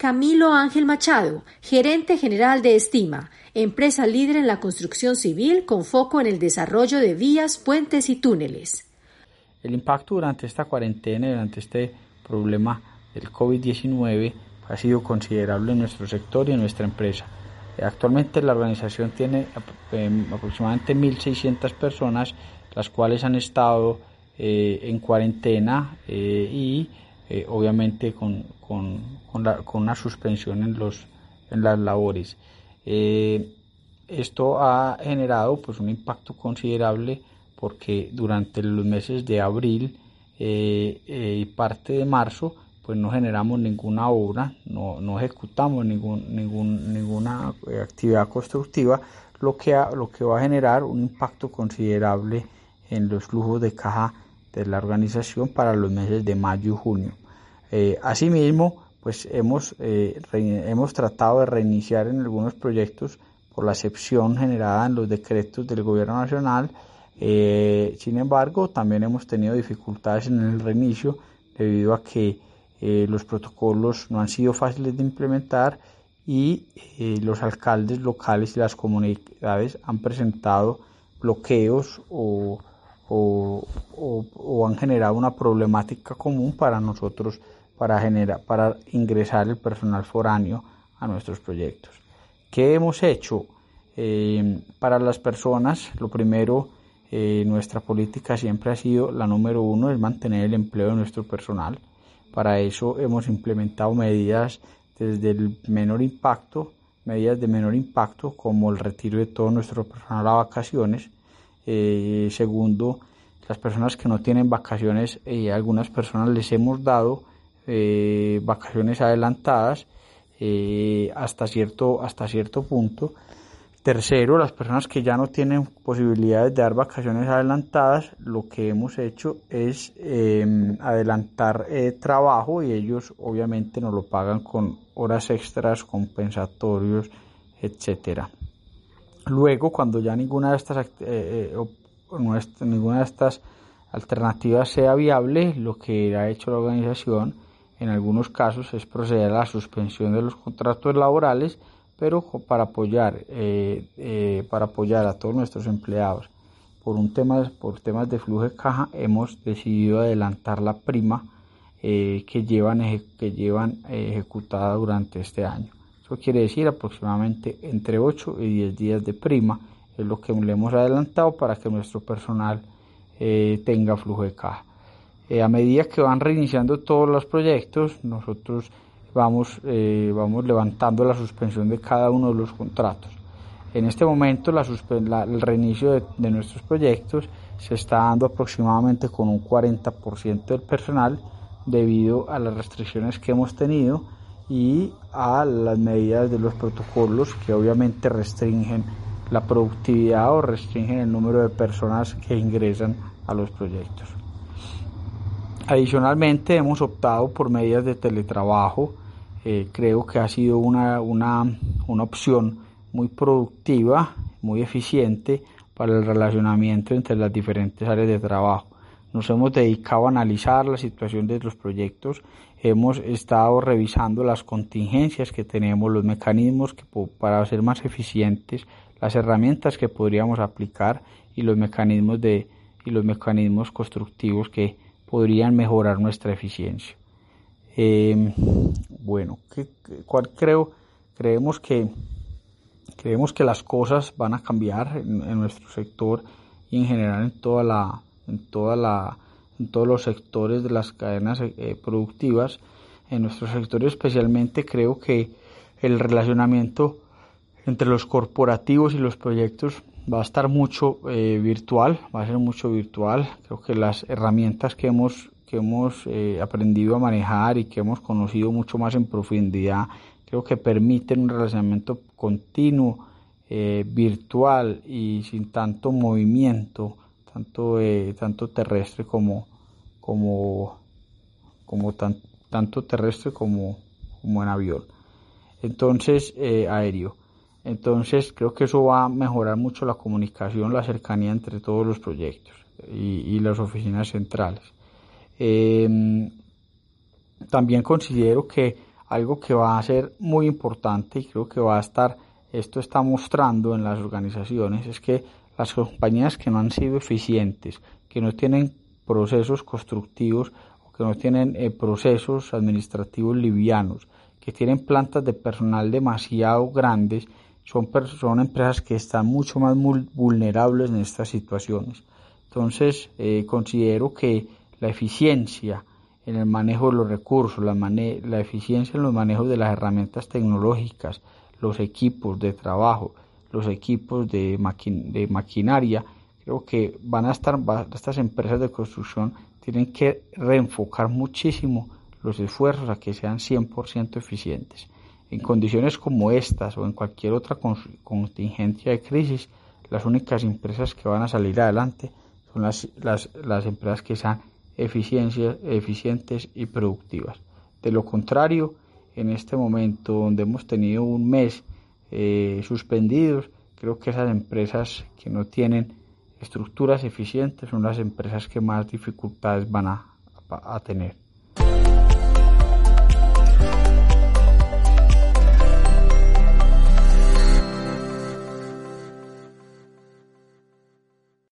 Camilo Ángel Machado, gerente general de Estima, empresa líder en la construcción civil con foco en el desarrollo de vías, puentes y túneles. El impacto durante esta cuarentena y durante este problema del COVID-19 ha sido considerable en nuestro sector y en nuestra empresa. Actualmente la organización tiene em, aproximadamente 1.600 personas, las cuales han estado eh, en cuarentena eh, y eh, obviamente con, una suspensión en, los, en las labores. esto ha generado pues, un impacto considerable porque durante los meses de abril y parte de marzo pues no generamos ninguna obra, no, no ejecutamos ningún, ningún, ninguna actividad constructiva, lo que, lo que va a generar un impacto considerable en los flujos de caja de la organización para los meses de mayo y junio. Eh, asimismo, pues hemos, eh, hemos tratado de reiniciar en algunos proyectos por la excepción generada en los decretos del gobierno nacional. Eh, sin embargo, también hemos tenido dificultades en el reinicio debido a que los protocolos no han sido fáciles de implementar y los alcaldes locales y las comunidades han presentado bloqueos o o, han generado una problemática común para nosotros para, generar, para ingresar el personal foráneo a nuestros proyectos. ¿Qué hemos hecho? Eh, para las personas, lo primero, eh, nuestra política siempre ha sido la número uno, es mantener el empleo de nuestro personal. Para eso hemos implementado medidas desde el menor impacto, medidas de menor impacto como el retiro de todo nuestro personal a vacaciones, eh, segundo, las personas que no tienen vacaciones, eh, algunas personas les hemos dado eh, vacaciones adelantadas eh, hasta, cierto, hasta cierto punto. Tercero, las personas que ya no tienen posibilidades de dar vacaciones adelantadas, lo que hemos hecho es em, adelantar trabajo y ellos obviamente nos lo pagan con horas extras, compensatorios, etcétera. Luego, cuando ya ninguna de estas, eh, eh, ninguna de estas alternativas sea viable, lo que ha hecho la organización en algunos casos es proceder a la suspensión de los contratos laborales, pero para apoyar, eh, para apoyar a todos nuestros empleados. Por, un tema, por temas de flujo de caja, hemos decidido adelantar la prima que llevan, que llevan ejecutada durante este año. Quiere decir aproximadamente entre 8 y 10 días de prima, es lo que le hemos adelantado para que nuestro personal eh, tenga flujo de caja. Eh, a medida que van reiniciando todos los proyectos, nosotros vamos, eh, vamos levantando la suspensión de cada uno de los contratos. En este momento la, el reinicio de, de, nuestros proyectos se está dando aproximadamente con un 40% del personal debido a las restricciones que hemos tenido y a las medidas de los protocolos que obviamente restringen la productividad o restringen el número de personas que ingresan a los proyectos. Adicionalmente hemos optado por medidas de teletrabajo, eh, creo que ha sido una, una, una opción muy productiva, muy eficiente para el relacionamiento entre las diferentes áreas de trabajo. Nos hemos dedicado a analizar la situación de los proyectos, hemos estado revisando las contingencias que tenemos, los mecanismos para ser más eficientes, las herramientas que podríamos aplicar y los mecanismos de y los mecanismos constructivos que podrían mejorar nuestra eficiencia. Em, bueno, ¿cuál creo? Creemos que creemos que las cosas van a cambiar en nuestro sector y en general en toda la en, toda la, en todos los sectores de las cadenas eh, productivas. En nuestro sector especialmente creo que el relacionamiento entre los corporativos y los proyectos va a estar mucho eh, virtual, va a ser mucho virtual. Creo que las herramientas que hemos, que hemos eh, aprendido a manejar y que hemos conocido mucho más en profundidad, creo que permiten un relacionamiento continuo, eh, virtual y sin tanto movimiento, tanto, tanto terrestre como, como, como tanto terrestre como, como en avión. Entonces, aéreo. Entonces creo que eso va a mejorar mucho la comunicación, la cercanía entre todos los proyectos y, las oficinas centrales. Em, también considero que algo que va a ser muy importante y creo que va a estar, esto está mostrando en las organizaciones, es que las compañías que no han sido eficientes, que no tienen procesos constructivos o que no tienen eh, procesos administrativos livianos, que tienen plantas de personal demasiado grandes, son, empresas que están mucho más vulnerables en estas situaciones. Entonces, eh, considero que la eficiencia en el manejo de los recursos, la, la eficiencia en los manejos de las herramientas tecnológicas, los equipos de trabajo, los equipos de, de maquinaria, creo que van a estar, estas empresas de construcción tienen que reenfocar muchísimo los esfuerzos a que sean 100% eficientes. En condiciones como estas o en cualquier otra contingencia de crisis, las únicas empresas que van a salir adelante son las, las, empresas que sean eficientes y productivas. De lo contrario, en este momento donde hemos tenido un mes eh, suspendidos, creo que esas empresas que no tienen estructuras eficientes son las empresas que más dificultades van a tener.